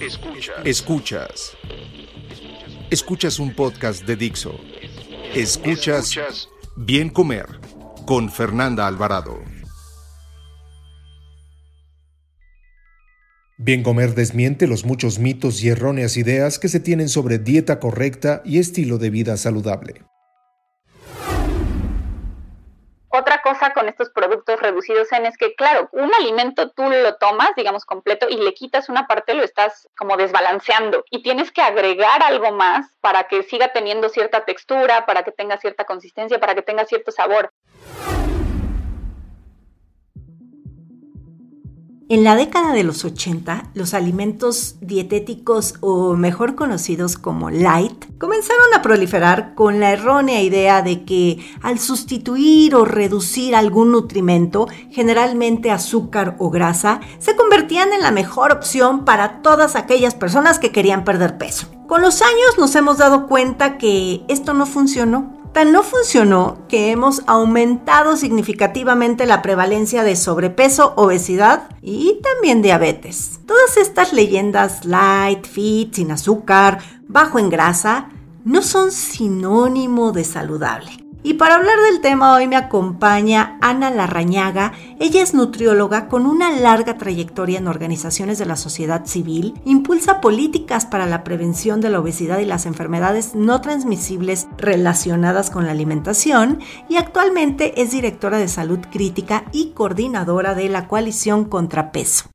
Escuchas. Escuchas. Escuchas un podcast de Dixo. Escuchas Bien Comer con Fernanda Alvarado. Bien Comer desmiente los muchos mitos y erróneas ideas que se tienen sobre dieta correcta y estilo de vida saludable. Otra cosa con estos productos reducidos en es que, claro, un alimento tú lo tomas, digamos, completo y le quitas una parte, lo estás como desbalanceando y tienes que agregar algo más para que siga teniendo cierta textura, para que tenga cierta consistencia, para que tenga cierto sabor. En la década de los 80, los alimentos dietéticos o mejor conocidos como light comenzaron a proliferar con la errónea idea de que al sustituir o reducir algún nutrimento, generalmente azúcar o grasa, se convertían en la mejor opción para todas aquellas personas que querían perder peso. Con los años nos hemos dado cuenta que esto no funcionó Tan no funcionó que hemos aumentado significativamente la prevalencia de sobrepeso, obesidad y también diabetes. Todas estas leyendas light, fit, sin azúcar, bajo en grasa, no son sinónimo de saludable. Y para hablar del tema hoy me acompaña Ana Larrañaga. Ella es nutrióloga con una larga trayectoria en organizaciones de la sociedad civil, impulsa políticas para la prevención de la obesidad y las enfermedades no transmisibles relacionadas con la alimentación y actualmente es directora de salud crítica y coordinadora de la coalición Contrapeso.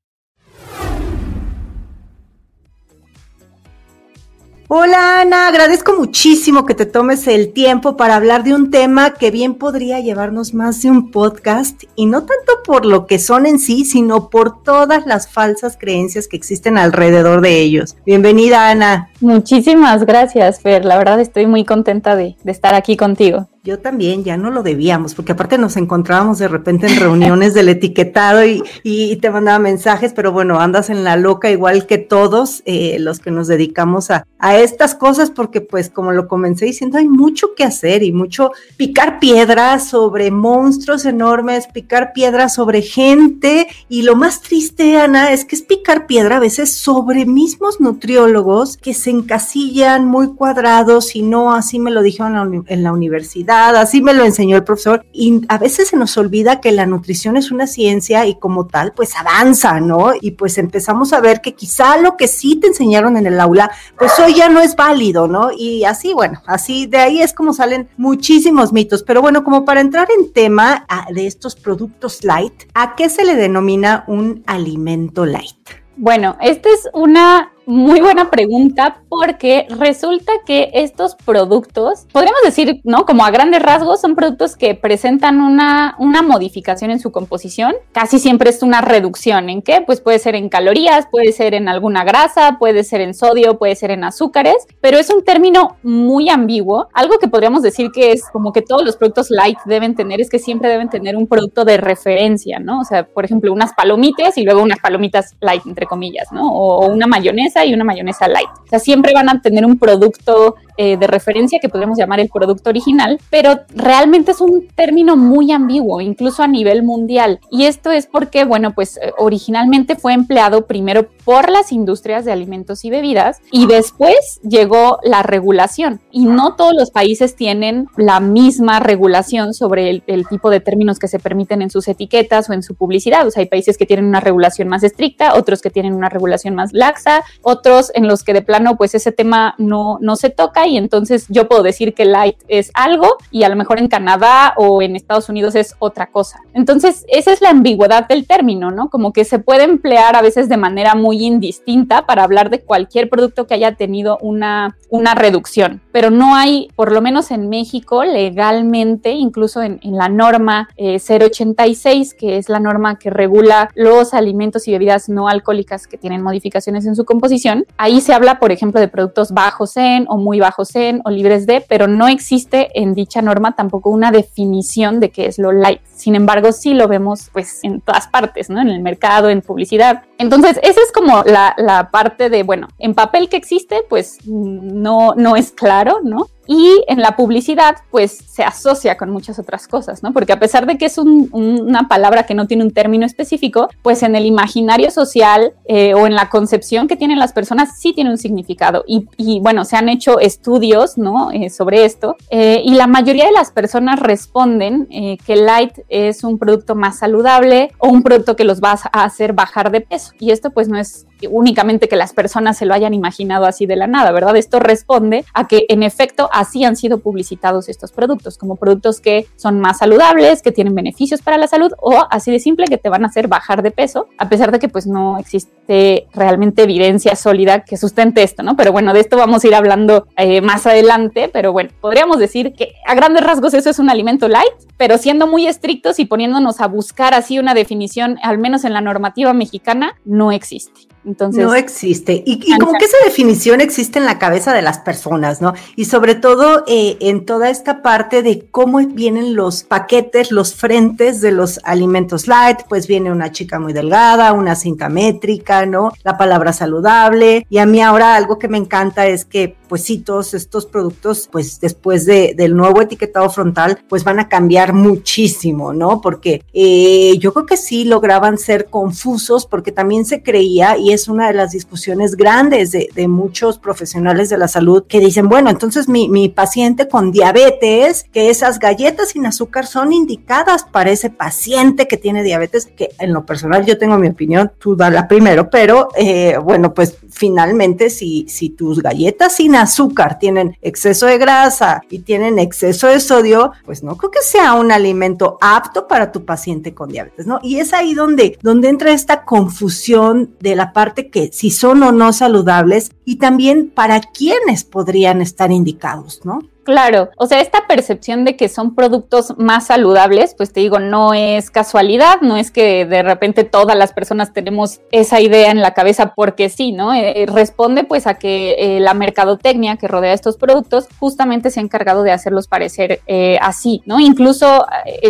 Hola Ana, agradezco muchísimo que te tomes el tiempo para hablar de un tema que bien podría llevarnos más de un podcast y no tanto por lo que son en sí, sino por todas las falsas creencias que existen alrededor de ellos. Bienvenida Ana. Muchísimas gracias Fer, la verdad estoy muy contenta de, de estar aquí contigo. Yo también, ya no lo debíamos, porque aparte nos encontrábamos de repente en reuniones del etiquetado y, te mandaba mensajes, pero bueno, andas en la loca igual que todos eh, los que nos dedicamos a, estas cosas, porque pues como lo comencé diciendo, hay mucho que hacer y mucho picar piedras sobre monstruos enormes, picar piedras sobre gente y lo más triste, Ana, es que es picar piedra a veces sobre mismos nutriólogos que se encasillan muy cuadrados y no así me lo dijeron en la, en la universidad así me lo enseñó el profesor. Y a veces se nos olvida que la nutrición es una ciencia y como tal, pues avanza, ¿no? Y pues empezamos a ver que quizá lo que sí te enseñaron en el aula, pues hoy ya no es válido, ¿no? Y así, bueno, así de ahí es como salen muchísimos mitos. Pero bueno, como para entrar en tema ah, de estos productos light, ¿a qué se le denomina un alimento light? Bueno, esta es una muy buena pregunta porque resulta que estos productos, podríamos decir, ¿no? Como a grandes rasgos, son productos que presentan una, una modificación en su composición. Casi siempre es una reducción. ¿En qué? Pues puede ser en calorías, puede ser en alguna grasa, puede ser en sodio, puede ser en azúcares, pero es un término muy ambiguo. Algo que podríamos decir que es como que todos los productos light deben tener es que siempre deben tener un producto de referencia, ¿no? O sea, por ejemplo, unas palomitas y luego unas palomitas light, entre comillas, ¿no? O una mayonesa y una mayonesa light. O sea, siempre van a tener un producto eh, de referencia que podemos llamar el producto original, pero realmente es un término muy ambiguo, incluso a nivel mundial. Y esto es porque, bueno, pues eh, originalmente fue empleado primero por las industrias de alimentos y bebidas y después llegó la regulación. Y no todos los países tienen la misma regulación sobre el, el tipo de términos que se permiten en sus etiquetas o en su publicidad. O sea, hay países que tienen una regulación más estricta, otros que tienen una regulación más laxa otros en los que de plano pues ese tema no, no se toca y entonces yo puedo decir que light es algo y a lo mejor en Canadá o en Estados Unidos es otra cosa. Entonces esa es la ambigüedad del término, ¿no? Como que se puede emplear a veces de manera muy indistinta para hablar de cualquier producto que haya tenido una, una reducción, pero no hay, por lo menos en México, legalmente, incluso en, la norma 086, eh, que es la norma que regula los alimentos y bebidas no alcohólicas que tienen modificaciones en su composición, ahí se habla, por ejemplo, de productos bajos en o muy bajos en o libres de, pero no existe en dicha norma tampoco una definición de qué es lo light. Sin embargo, sí lo vemos pues en todas partes, ¿no? En el mercado, en publicidad. Entonces, esa es como la, la parte de, bueno, en papel que existe, pues no, no es claro, ¿no? Y en la publicidad, pues se asocia con muchas otras cosas, ¿no? Porque a pesar de que es una palabra que no tiene un término específico, pues en el imaginario social eh, o en la concepción que tienen las personas sí tiene un significado. Y, bueno, se han hecho estudios, ¿no? Eh, sobre esto. Eh, y la mayoría de las personas responden que Light es un producto más saludable o un producto que los va a hacer bajar de peso. Y esto pues no es únicamente que las personas se lo hayan imaginado así de la nada, ¿verdad? Esto responde a que en efecto así han sido publicitados estos productos, como productos que son más saludables, que tienen beneficios para la salud o así de simple que te van a hacer bajar de peso, a pesar de que pues no existe realmente evidencia sólida que sustente esto, ¿no? Pero bueno, de esto vamos a ir hablando eh, más adelante, pero bueno, podríamos decir que a grandes rasgos eso es un alimento light, pero siendo muy estrictos y poniéndonos a buscar así una definición, al menos en la normativa mexicana, no existe. Entonces, no existe. Y, como que esa definición existe en la cabeza de las personas, ¿no? Y sobre todo eh, en toda esta parte de cómo vienen los paquetes, los frentes de los alimentos light, pues viene una chica muy delgada, una cinta métrica, ¿no? La palabra saludable. Y a mí ahora algo que me encanta es que pues sí, todos estos productos, pues después de, del nuevo etiquetado frontal, pues van a cambiar muchísimo, ¿no? Porque eh, yo creo que sí lograban ser confusos porque también se creía, y es una de las discusiones grandes de, muchos profesionales de la salud, que dicen, bueno, entonces mi, mi paciente con diabetes, que esas galletas sin azúcar son indicadas para ese paciente que tiene diabetes, que en lo personal yo tengo mi opinión, tú dala primero, pero eh, bueno, pues finalmente si, si tus galletas sin azúcar tienen exceso de grasa y tienen exceso de sodio, pues no creo que sea un alimento apto para tu paciente con diabetes, ¿no? Y es ahí donde, donde entra esta confusión de la parte que si son o no saludables y también para quiénes podrían estar indicados, ¿no? Claro, o sea, esta percepción de que son productos más saludables, pues te digo, no es casualidad, no es que de repente todas las personas tenemos esa idea en la cabeza porque sí, ¿no? Eh, eh, responde pues a que eh, la mercadotecnia que rodea estos productos justamente se ha encargado de hacerlos parecer así, ¿no? Incluso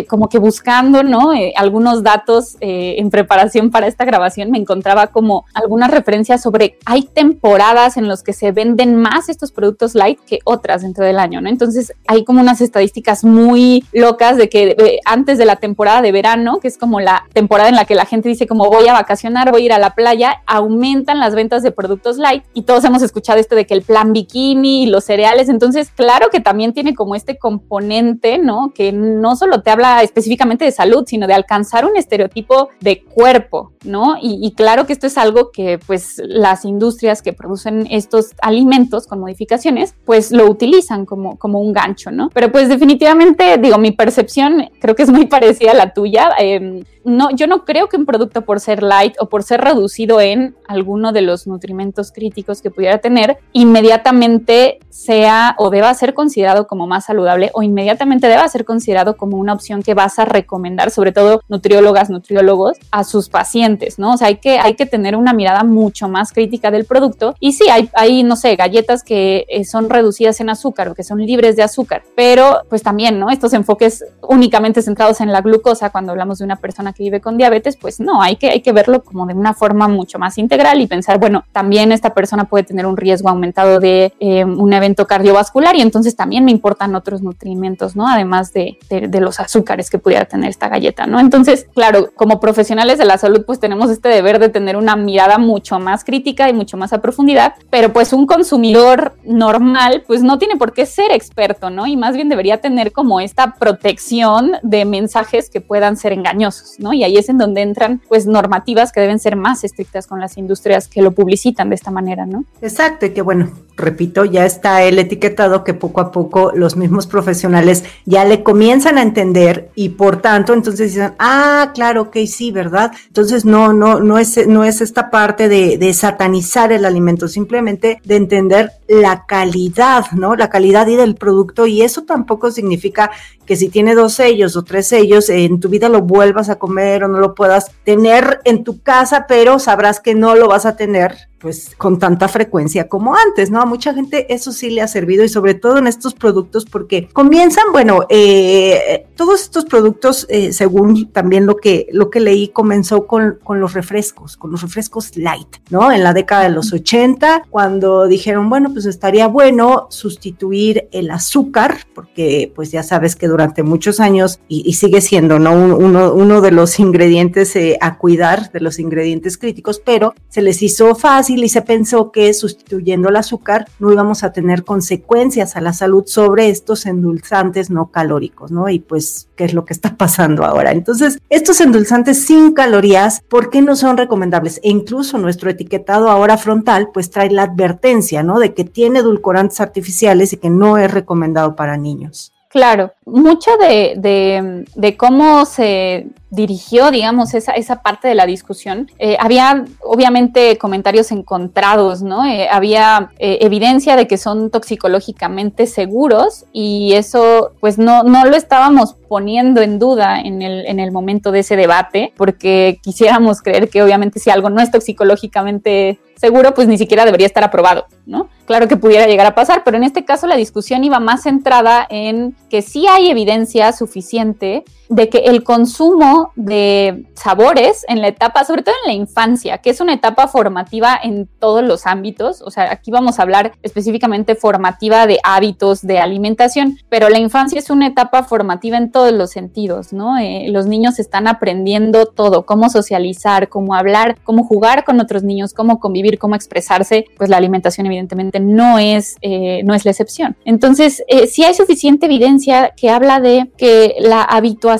como que buscando, ¿no? algunos datos en preparación para esta grabación me encontraba como algunas referencias sobre hay temporadas en las que se venden más estos productos light que otras dentro del año, ¿no? Entonces hay como unas estadísticas muy locas de que antes de la temporada de verano, que es como la temporada en la que la gente dice como voy a vacacionar, voy a ir a la playa, aumentan las ventas de productos light y todos hemos escuchado esto de que el plan bikini y los cereales, entonces claro que también tiene como este componente, ¿no? Que no solo te habla específicamente de salud, sino de alcanzar un estereotipo de cuerpo, ¿no? Y, y claro que esto es algo que pues las industrias que producen estos alimentos con modificaciones, pues lo utilizan como, como, un gancho, ¿no? Pero pues definitivamente, digo, mi percepción creo que es muy parecida a la tuya. Em, no, yo no creo que un producto por ser light o por ser reducido en alguno de los nutrimentos críticos que pudiera tener, inmediatamente sea o deba ser considerado como más saludable o inmediatamente deba ser considerado como una opción que vas a recomendar, sobre todo nutriólogas, nutriólogos, a sus pacientes, ¿no? O sea, hay que, hay que tener una mirada mucho más crítica del producto. Y sí, hay, hay no sé, galletas que eh, son reducidas en azúcar o que son libres de azúcar, pero pues también, ¿no? Estos enfoques únicamente centrados en la glucosa cuando hablamos de una persona que vive con diabetes, pues no, hay que, hay que verlo como de una forma mucho más integral y pensar, bueno, también esta persona puede tener un riesgo aumentado de eh, un evento cardiovascular y entonces también me importan otros nutrimentos, ¿no? Además de, de, los azúcares que pudiera tener esta galleta, ¿no? Entonces, claro, como profesionales de la salud, pues tenemos este deber de tener una mirada mucho más crítica y mucho más a profundidad, pero pues un consumidor normal, pues no tiene por qué ser experto, ¿no? Y más bien debería tener como esta protección de mensajes que puedan ser engañosos, ¿no? Y ahí es en donde entran pues normativas que deben ser más estrictas con las industrias que lo publicitan de esta manera, ¿no? Exacto, y que bueno, repito, ya está el etiquetado que poco a poco los mismos profesionales ya le comienzan a entender y por tanto entonces dicen, ah, claro, que sí, ¿verdad? Entonces no, no, no es, no es esta parte de, de satanizar el alimento, simplemente de entender la calidad, ¿no? La calidad y del producto y eso tampoco significa que si tiene dos sellos o tres sellos en tu vida lo vuelvas a comer o no lo puedas tener en tu casa, pero sabrás que no lo vas a tener pues con tanta frecuencia como antes, ¿no? A mucha gente eso sí le ha servido y sobre todo en estos productos porque comienzan, bueno, eh, todos estos productos, eh, según también lo que, lo que leí, comenzó con, con, los refrescos, con los refrescos light, ¿no? En la década de los 80, cuando dijeron, bueno, pues estaría bueno sustituir el azúcar, porque pues ya sabes que durante muchos años, y, sigue siendo, ¿no? Uno, uno de los ingredientes eh, a cuidar, de los ingredientes críticos, pero se les hizo fácil y se pensó que sustituyendo el azúcar no íbamos a tener consecuencias a la salud sobre estos endulzantes no calóricos, ¿no? Y pues, ¿qué es lo que está pasando ahora? Entonces, estos endulzantes sin calorías, ¿por qué no son recomendables? E incluso nuestro etiquetado ahora frontal, pues trae la advertencia, ¿no? De que tiene edulcorantes artificiales y que no es recomendado para niños. Claro, mucho de, cómo se dirigió, digamos, esa, esa parte de la discusión, eh, había obviamente comentarios encontrados, ¿no? Eh, había eh, evidencia de que son toxicológicamente seguros y eso pues no, no lo estábamos poniendo en duda en el, en el momento de ese debate, porque quisiéramos creer que obviamente si algo no es toxicológicamente seguro, pues ni siquiera debería estar aprobado, ¿no? Claro que pudiera llegar a pasar, pero en este caso la discusión iba más centrada en que sí hay evidencia suficiente de que el consumo de sabores en la etapa, sobre todo en la infancia, que es una etapa formativa en todos los ámbitos, o sea, aquí vamos a hablar específicamente formativa de hábitos de alimentación, pero la infancia es una etapa formativa en todos los sentidos, ¿no? Eh, los niños están aprendiendo todo, cómo socializar, cómo hablar, cómo jugar con otros niños, cómo convivir, cómo expresarse, pues la alimentación evidentemente no es, eh, no es la excepción. Entonces, eh, si hay suficiente evidencia que habla de que la habituación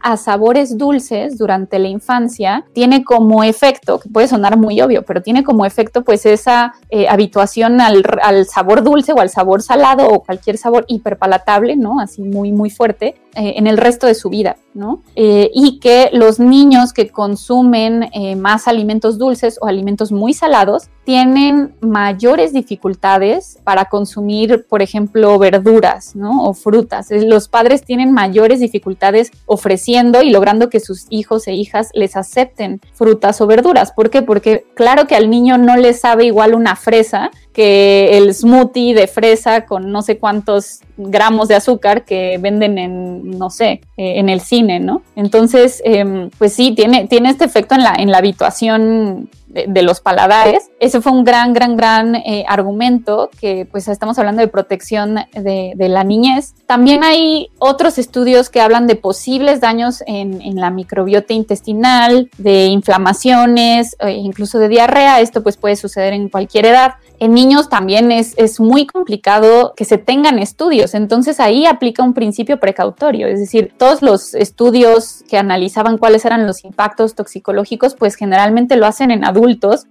a sabores dulces durante la infancia tiene como efecto, que puede sonar muy obvio, pero tiene como efecto pues esa eh, habituación al, al, sabor dulce o al sabor salado o cualquier sabor hiperpalatable, ¿no? Así muy, muy fuerte, eh, en el resto de su vida, ¿no? Eh, y que los niños que consumen eh, más alimentos dulces o alimentos muy salados tienen mayores dificultades para consumir, por ejemplo, verduras, ¿no? O frutas. Los padres tienen mayores dificultades ofreciendo y logrando que sus hijos e hijas les acepten frutas o verduras. ¿Por qué? Porque claro que al niño no le sabe igual una fresa que el smoothie de fresa con no sé cuántos gramos de azúcar que venden en, no sé, eh, en el cine, ¿no? Entonces, em, pues sí, tiene, tiene este efecto en la, en la habituación de, los paladares. Ese fue un gran, gran, gran eh, argumento que pues estamos hablando de protección de, la niñez. También hay otros estudios que hablan de posibles daños en, la microbiota intestinal, de inflamaciones, e incluso de diarrea. Esto pues puede suceder en cualquier edad. En niños también es muy complicado que se tengan estudios, entonces ahí aplica un principio precautorio, es decir, todos los estudios que analizaban cuáles eran los impactos toxicológicos, pues generalmente lo hacen en adultos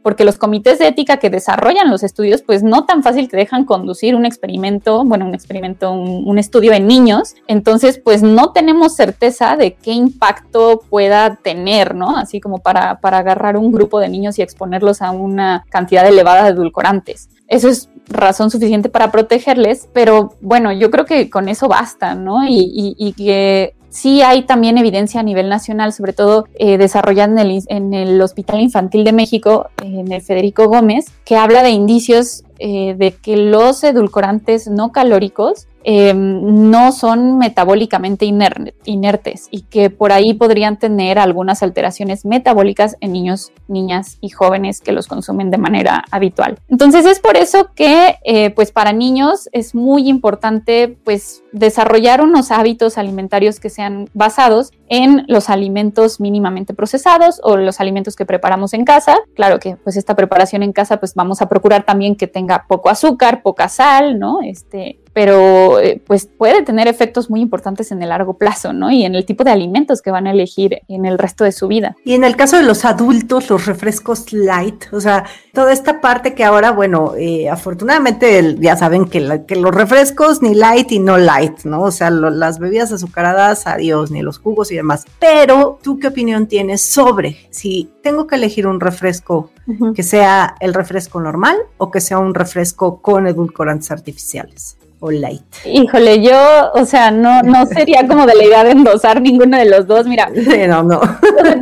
porque los comités de ética que desarrollan los estudios, pues no tan fácil te dejan conducir un experimento, bueno, un experimento, un, estudio en niños, entonces pues no tenemos certeza de qué impacto pueda tener, ¿no? Así como para, para agarrar un grupo de niños y exponerlos a una cantidad elevada de edulcorantes. Eso es razón suficiente para protegerles, pero bueno, yo creo que con eso basta, ¿no? Y, y que Sí hay también evidencia a nivel nacional, sobre todo eh, desarrollada en el, en el, Hospital Infantil de México, en el Federico Gómez, que habla de indicios eh, de que los edulcorantes no calóricos Em, no son metabólicamente inertes y que por ahí podrían tener algunas alteraciones metabólicas en niños, niñas y jóvenes que los consumen de manera habitual. Entonces es por eso que eh, pues para niños es muy importante pues desarrollar unos hábitos alimentarios que sean basados en los alimentos mínimamente procesados o los alimentos que preparamos en casa. Claro que pues esta preparación en casa pues vamos a procurar también que tenga poco azúcar, poca sal, ¿no? Este, pero eh, pues puede tener efectos muy importantes en el largo plazo, ¿no? Y en el tipo de alimentos que van a elegir en el resto de su vida. Y en el caso de los adultos, los refrescos light, o sea, toda esta parte que ahora, bueno, eh, afortunadamente ya saben que, los refrescos ni light y no light, ¿no? O sea, las bebidas azucaradas, adiós, ni los jugos y demás. Pero, ¿tú qué opinión tienes sobre si tengo que elegir un refresco que sea el refresco normal o que sea un refresco con edulcorantes artificiales? o light? Híjole, yo, o sea, no, no sería como de la idea de endosar ninguno de los dos, mira. no, no.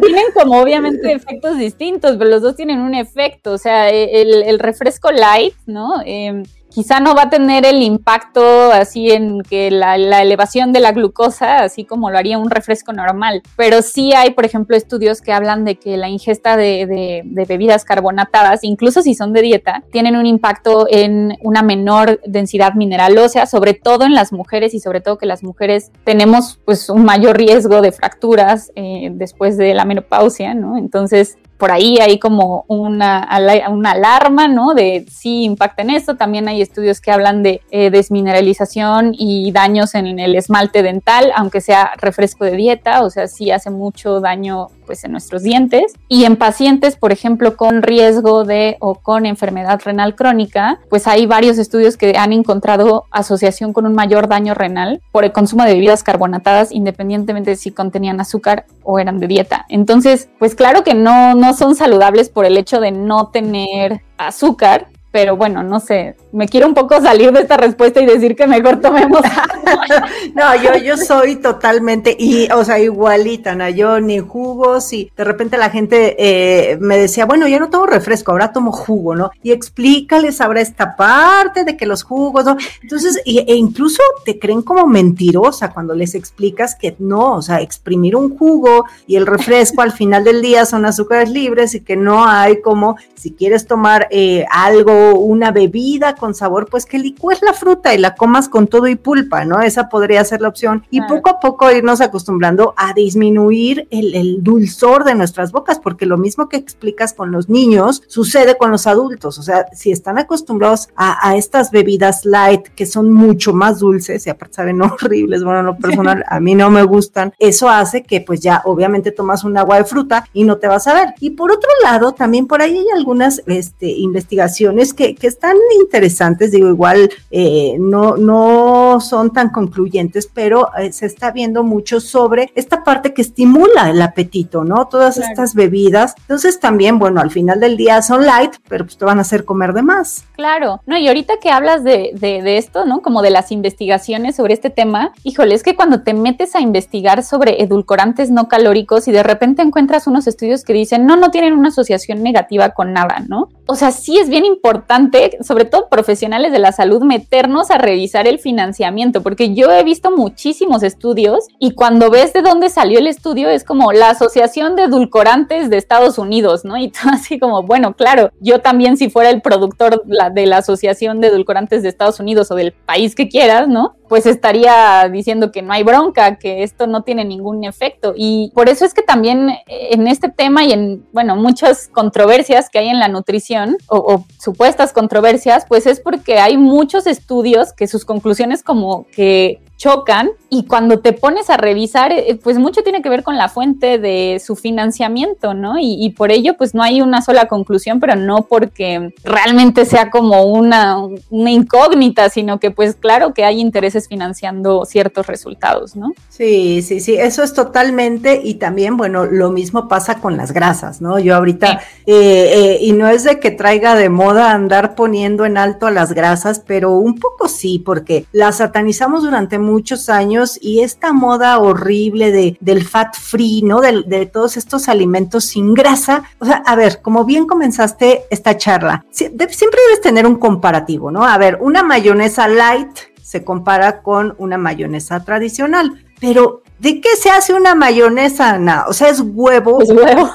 tienen como obviamente efectos distintos, pero los dos tienen un efecto, o sea, el, el refresco light, ¿no? Eh, quizá no va a tener el impacto así en que la, elevación de la glucosa, así como lo haría un refresco normal, pero sí hay, por ejemplo, estudios que hablan de que la ingesta de, bebidas carbonatadas, incluso si son de dieta, tienen un impacto en una menor densidad mineral ósea, sobre todo en las mujeres y sobre todo que las mujeres tenemos pues un mayor riesgo de fracturas eh, después de la menopausia, ¿no? Entonces, por ahí hay como una, una alarma, ¿no? De sí impacta en esto. También hay estudios que hablan de eh, desmineralización y daños en el esmalte dental, aunque sea refresco de dieta, o sea, sí hace mucho daño pues en nuestros dientes. Y en pacientes, por ejemplo, con riesgo de o con enfermedad renal crónica, pues hay varios estudios que han encontrado asociación con un mayor daño renal por el consumo de bebidas carbonatadas, independientemente de si contenían azúcar o eran de dieta. Entonces, pues claro que no, no son saludables por el hecho de no tener azúcar, pero bueno, no sé, me quiero un poco salir de esta respuesta y decir que mejor tomemos no, yo, yo soy totalmente, y, o sea, igualita, ¿no? Yo ni jugos y de repente la gente eh, me decía, bueno, ya no tomo refresco, ahora tomo jugo, ¿no? Y explícales ahora esta parte de que los jugos, ¿no? Entonces, e incluso te creen como mentirosa cuando les explicas que no, o sea, exprimir un jugo y el refresco al final del día son azúcares libres y que no hay como, si quieres tomar eh, algo, una bebida con sabor, pues que licúes la fruta y la comas con todo y pulpa, ¿no? Esa podría ser la opción. Y poco a poco irnos acostumbrando a disminuir el, dulzor de nuestras bocas, porque lo mismo que explicas con los niños sucede con los adultos. O sea, si están acostumbrados a, estas bebidas light que son mucho más dulces y aparte saben horribles, bueno, lo personal, a mí no me gustan, eso hace que pues ya obviamente tomas un agua de fruta y no te vas a ver. Y por otro lado, también por ahí hay algunas este, investigaciones que, que están interesantes interesantes, digo, igual eh, no, no son tan concluyentes, pero eh, se está viendo mucho sobre esta parte que estimula el apetito, ¿no? Todas estas bebidas. Entonces también, bueno, al final del día son light, pero pues te van a hacer comer de más. Claro, no, y ahorita que hablas de, de, de esto, ¿no? Como de las investigaciones sobre este tema, híjole, es que cuando te metes a investigar sobre edulcorantes no calóricos y de repente encuentras unos estudios que dicen, no, no tienen una asociación negativa con nada, ¿no? O sea, sí es bien importante, sobre todo profesionales de la salud meternos a revisar el financiamiento, porque yo he visto muchísimos estudios y cuando ves de dónde salió el estudio es como la Asociación de Edulcorantes de Estados Unidos, ¿no? Y tú así como, bueno, claro, yo también si fuera el productor de la Asociación de Edulcorantes de Estados Unidos o del país que quieras, ¿no? Pues estaría diciendo que no hay bronca, que esto no tiene ningún efecto. Y por eso es que también en este tema y en, bueno, muchas controversias que hay en la nutrición o, o supuestas controversias, pues es porque hay muchos estudios que sus conclusiones como que chocan y cuando te pones a revisar, eh, pues mucho tiene que ver con la fuente de su financiamiento, ¿no? Y, por ello, pues no hay una sola conclusión, pero no porque realmente sea como una, una, incógnita, sino que pues claro que hay intereses financiando ciertos resultados, ¿no? Sí, sí, sí, eso es totalmente y también, bueno, lo mismo pasa con las grasas, ¿no? Yo ahorita, eh, eh, y no es de que traiga de moda andar poniendo en alto a las grasas, pero un poco sí, porque las satanizamos durante muchos años y esta moda horrible de, del fat free, ¿no? De, de todos estos alimentos sin grasa. O sea, a ver, como bien comenzaste esta charla, siempre debes tener un comparativo, ¿no? A ver, una mayonesa light se compara con una mayonesa tradicional, pero ¿De qué se hace una mayonesa, Ana? O sea, es huevo. Es huevo.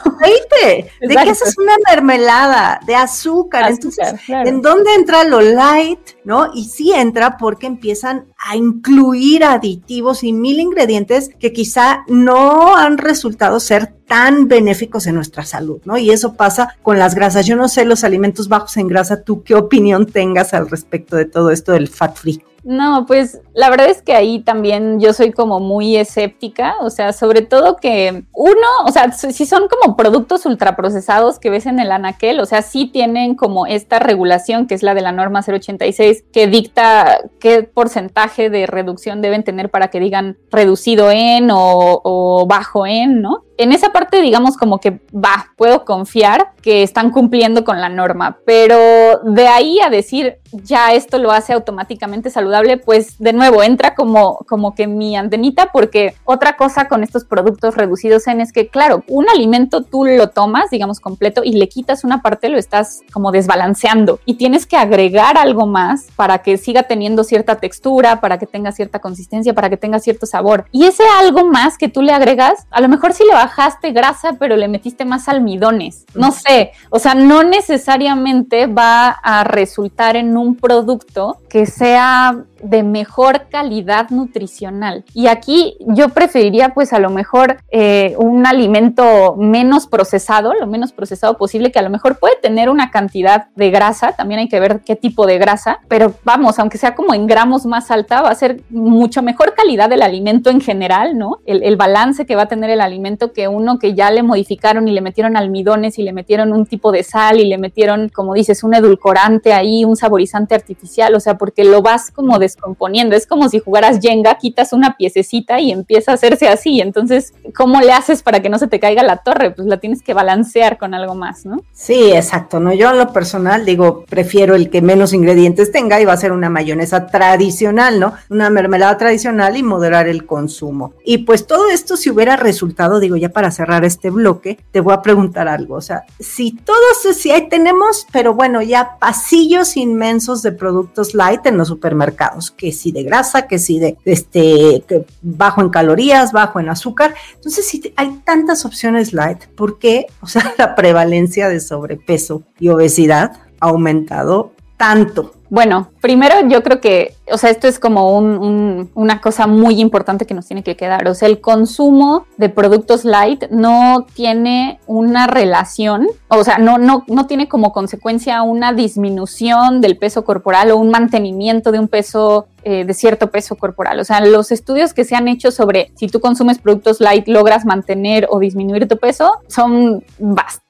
¿De qué haces una mermelada? De azúcar. Entonces, ¿en dónde entra lo light? ¿No? Y sí entra porque empiezan a incluir aditivos y mil ingredientes que quizá no han resultado ser tan benéficos en nuestra salud, ¿no? Y eso pasa con las grasas. Yo no sé los alimentos bajos en grasa, ¿tú qué opinión tengas al respecto de todo esto del fat free? No, pues la verdad es que ahí también yo soy como muy escéptica, o sea, sobre todo que uno, o sea, si son como productos ultraprocesados que ves en el anaquel, o sea, sí tienen como esta regulación que es la de la norma 086 que dicta qué porcentaje de reducción deben tener para que digan reducido en o, o bajo en, ¿no? En esa parte, digamos, como que va, puedo confiar que están cumpliendo con la norma, pero de ahí a decir ya esto lo hace automáticamente saludable, pues de nuevo entra como, como que mi antenita, porque otra cosa con estos productos reducidos en es que, claro, un alimento tú lo tomas, digamos, completo y le quitas una parte, lo estás como desbalanceando y tienes que agregar algo más para que siga teniendo cierta textura, para que tenga cierta consistencia, para que tenga cierto sabor. Y ese algo más que tú le agregas, a lo mejor sí le va bajaste grasa, pero le metiste más almidones. No sé, o sea, no necesariamente va a resultar en un producto que sea de mejor calidad nutricional. Y aquí yo preferiría pues a lo mejor eh, un alimento menos procesado, lo menos procesado posible, que a lo mejor puede tener una cantidad de grasa, también hay que ver qué tipo de grasa, pero vamos, aunque sea como en gramos más alta, va a ser mucho mejor calidad del alimento en general, ¿no? El, el balance que va a tener el alimento que uno que ya le modificaron y le metieron almidones y le metieron un tipo de sal y le metieron, como dices, un edulcorante ahí, un saborizante artificial, o sea, porque lo vas como de descomponiendo. Es como si jugaras Jenga, quitas una piececita y empieza a hacerse así. Entonces, ¿cómo le haces para que no se te caiga la torre? Pues la tienes que balancear con algo más, ¿no? Sí, exacto. No, yo en lo personal digo, prefiero el que menos ingredientes tenga y va a ser una mayonesa tradicional, ¿no? Una mermelada tradicional y moderar el consumo. Y pues todo esto si hubiera resultado, digo, ya para cerrar este bloque, te voy a preguntar algo. O sea, si todos, si ahí tenemos, pero bueno, ya pasillos inmensos de productos light en los supermercados que si de grasa, que si de este bajo en calorías, bajo en azúcar. Entonces, si hay tantas opciones light, ¿por qué? O sea, la prevalencia de sobrepeso y obesidad ha aumentado tanto. Bueno, primero yo creo que, o sea, esto es como una cosa muy importante que nos tiene que quedar. O sea, el consumo de productos light no tiene una relación, o sea, no, no, no tiene como consecuencia una disminución del peso corporal o un mantenimiento de un peso eh, de cierto peso corporal. O sea, los estudios que se han hecho sobre si tú consumes productos light logras mantener o disminuir tu peso son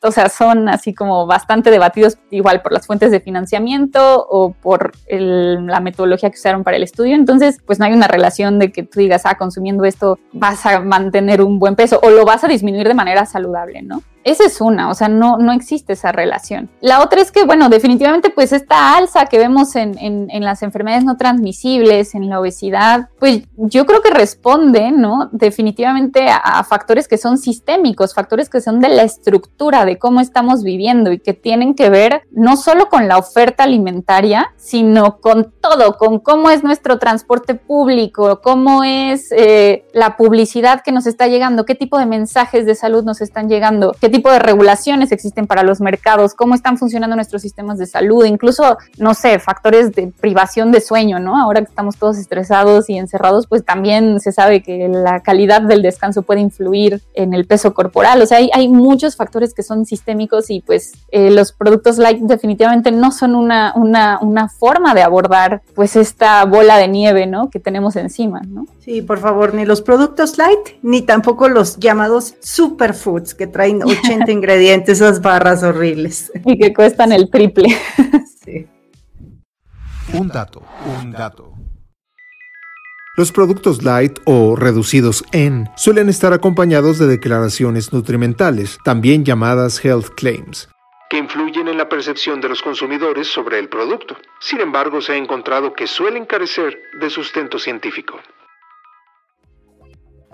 o sea, son así como bastante debatidos igual por las fuentes de financiamiento o por la metodología que usaron para el estudio. Entonces, pues no hay una relación de que tú digas, ah, consumiendo esto vas a mantener un buen peso o lo vas a disminuir de manera saludable, ¿no? Esa es una, o sea, no, no existe esa relación. La otra es que, bueno, definitivamente pues esta alza que vemos en, en, las enfermedades no transmisibles, en la obesidad, pues yo creo que responde, ¿no? Definitivamente a, factores que son sistémicos, factores que son de la estructura de cómo estamos viviendo y que tienen que ver no solo con la oferta alimentaria, sino con todo, con cómo es nuestro transporte público, cómo es eh, la publicidad que nos está llegando, qué tipo de mensajes de salud nos están llegando, qué tipo de regulaciones existen para los mercados, cómo están funcionando nuestros sistemas de salud, incluso, no sé, factores de privación de sueño, ¿no? Ahora que estamos todos estresados y encerrados, pues también se sabe que la calidad del descanso puede influir en el peso corporal. O sea, hay, hay muchos factores que son sistémicos y pues eh, los productos light definitivamente no son una, una, una forma de abordar pues esta bola de nieve, ¿no? Que tenemos encima, ¿no? Sí, por favor, ni los productos light, ni tampoco los llamados superfoods que traen 80 ingredientes, esas barras horribles. Y que cuestan el triple. Sí. Un dato, un dato. Los productos light o reducidos en suelen estar acompañados de declaraciones nutrimentales, también llamadas health claims, que influyen en la percepción de los consumidores sobre el producto. Sin embargo, se ha encontrado que suelen carecer de sustento científico.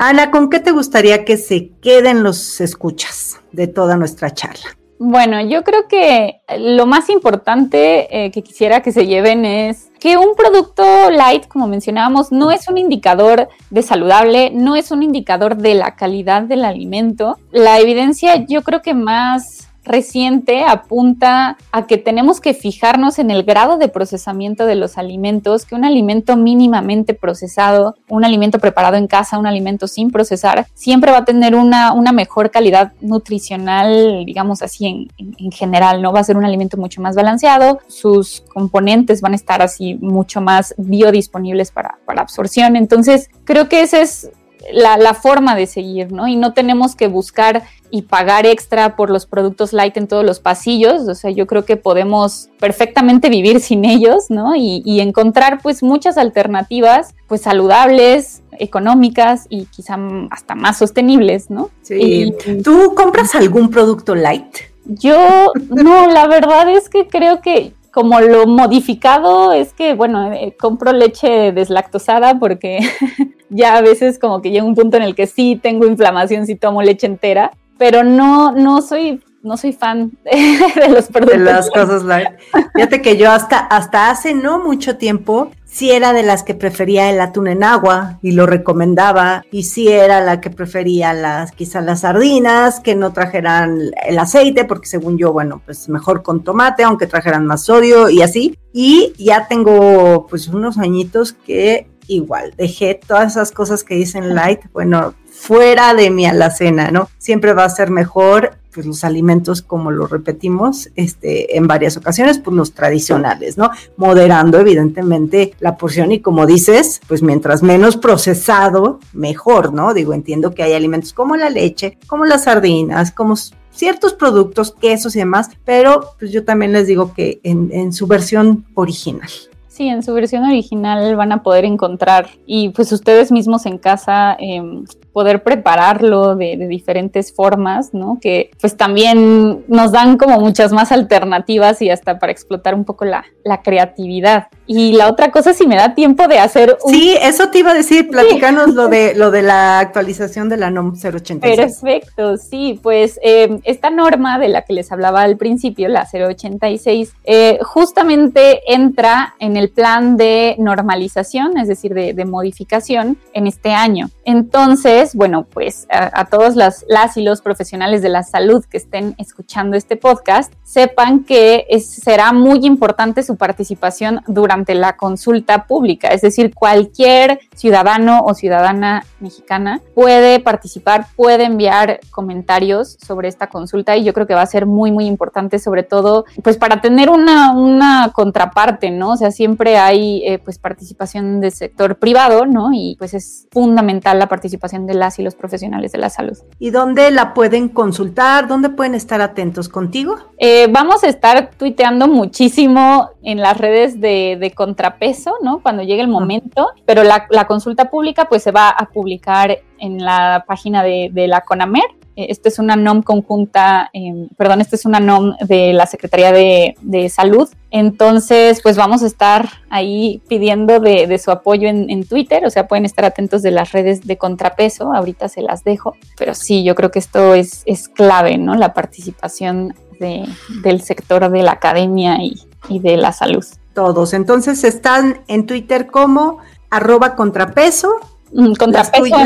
Ana, ¿con qué te gustaría que se queden los escuchas de toda nuestra charla? Bueno, yo creo que lo más importante eh, que quisiera que se lleven es que un producto light, como mencionábamos, no es un indicador de saludable, no es un indicador de la calidad del alimento. La evidencia yo creo que más reciente apunta a que tenemos que fijarnos en el grado de procesamiento de los alimentos, que un alimento mínimamente procesado, un alimento preparado en casa, un alimento sin procesar, siempre va a tener una, una mejor calidad nutricional, digamos así en, en, general, ¿no? Va a ser un alimento mucho más balanceado, sus componentes van a estar así mucho más biodisponibles para, para absorción. Entonces, creo que ese es la, forma de seguir, ¿no? Y no tenemos que buscar y pagar extra por los productos light en todos los pasillos, o sea, yo creo que podemos perfectamente vivir sin ellos, ¿no? Y, encontrar pues muchas alternativas, pues saludables, económicas y quizá hasta más sostenibles, ¿no? Sí. ¿Tú compras algún producto light? Yo, no, la verdad es que creo que como lo modificado es que, bueno, eh, compro leche deslactosada porque ya a veces como que llega un punto en el que sí tengo inflamación si tomo leche entera, pero no, no soy no soy fan de, los productos. De las cosas light. Fíjate que yo hasta, hasta hace no mucho tiempo sí era de las que prefería el atún en agua y lo recomendaba y sí era la que prefería las quizás las sardinas que no trajeran el aceite porque según yo bueno pues mejor con tomate aunque trajeran más sodio y así y ya tengo pues unos añitos que igual dejé todas esas cosas que dicen light bueno fuera de mi alacena, ¿no? Siempre va a ser mejor pues los alimentos, como lo repetimos este, en varias ocasiones, pues los tradicionales, ¿no? Moderando evidentemente la porción y como dices, pues mientras menos procesado, mejor, ¿no? Digo, entiendo que hay alimentos como la leche, como las sardinas, como ciertos productos, quesos y demás, pero pues yo también les digo que en, su versión original. Sí, en su versión original van a poder encontrar y pues ustedes mismos en casa eh, poder prepararlo de, diferentes formas, ¿no? Que pues también nos dan como muchas más alternativas y hasta para explotar un poco la, creatividad. Y la otra cosa, si me da tiempo de hacer un... Sí, eso te iba a decir, platicanos lo, de, lo de la actualización de la NOM 086. Perfecto, sí, pues eh, esta norma de la que les hablaba al principio, la 086, eh, justamente entra en el plan de normalización, es decir, de, de modificación en este año. Entonces, bueno, pues a, todos las, las y los profesionales de la salud que estén escuchando este podcast, sepan que será muy importante su participación durante la consulta pública, es decir, cualquier ciudadano o ciudadana mexicana puede participar, puede enviar comentarios sobre esta consulta y yo creo que va a ser muy, muy importante, sobre todo, pues para tener una, una contraparte, ¿no? O sea, siempre hay eh, pues participación del sector privado, ¿no? Y pues es fundamental la participación de las y los profesionales de la salud. ¿Y dónde la pueden consultar? ¿Dónde pueden estar atentos contigo? Eh, vamos a estar tuiteando muchísimo en las redes de, contrapeso, ¿no? Cuando llegue el momento, pero la, consulta pública pues se va a publicar en la página de, de la CONAMER esta es una NOM conjunta, em, perdón, esta es una NOM de la Secretaría de, Salud. Entonces, pues vamos a estar ahí pidiendo de, su apoyo en, Twitter, o sea, pueden estar atentos de las redes de contrapeso, ahorita se las dejo, pero sí, yo creo que esto es, es clave, ¿no? La participación del sector de la academia y, de la salud. Todos, entonces están en Twitter como arroba contrapeso. Mm, contrapeso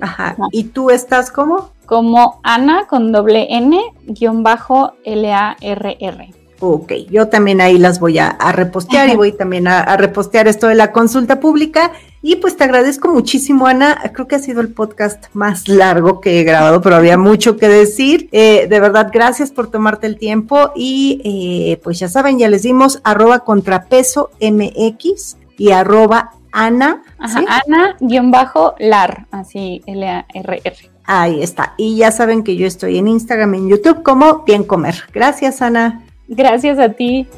Ajá. ¿Y tú estás como? Como Ana con doble N guion bajo L-A-R-R. Ok, yo también ahí las voy a, repostear y voy también a, repostear esto de la consulta pública. Y pues te agradezco muchísimo, Ana. Creo que ha sido el podcast más largo que he grabado, pero había mucho que decir. Eh, de verdad, gracias por tomarte el tiempo. Y eh, pues ya saben, ya les dimos arroba contrapeso MX y arroba Ana. Ajá, Ana-lar, así L-A-R-R. Ahí está. Y ya saben que yo estoy en Instagram y en YouTube como Bien Comer. Gracias, Ana. Gracias a ti.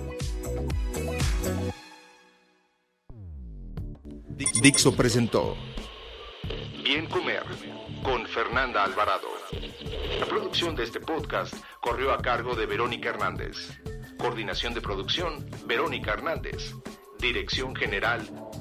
Dixo presentó Bien Comer con Fernanda Alvarado. La producción de este podcast corrió a cargo de Verónica Hernández. Coordinación de producción, Verónica Hernández. Dirección General,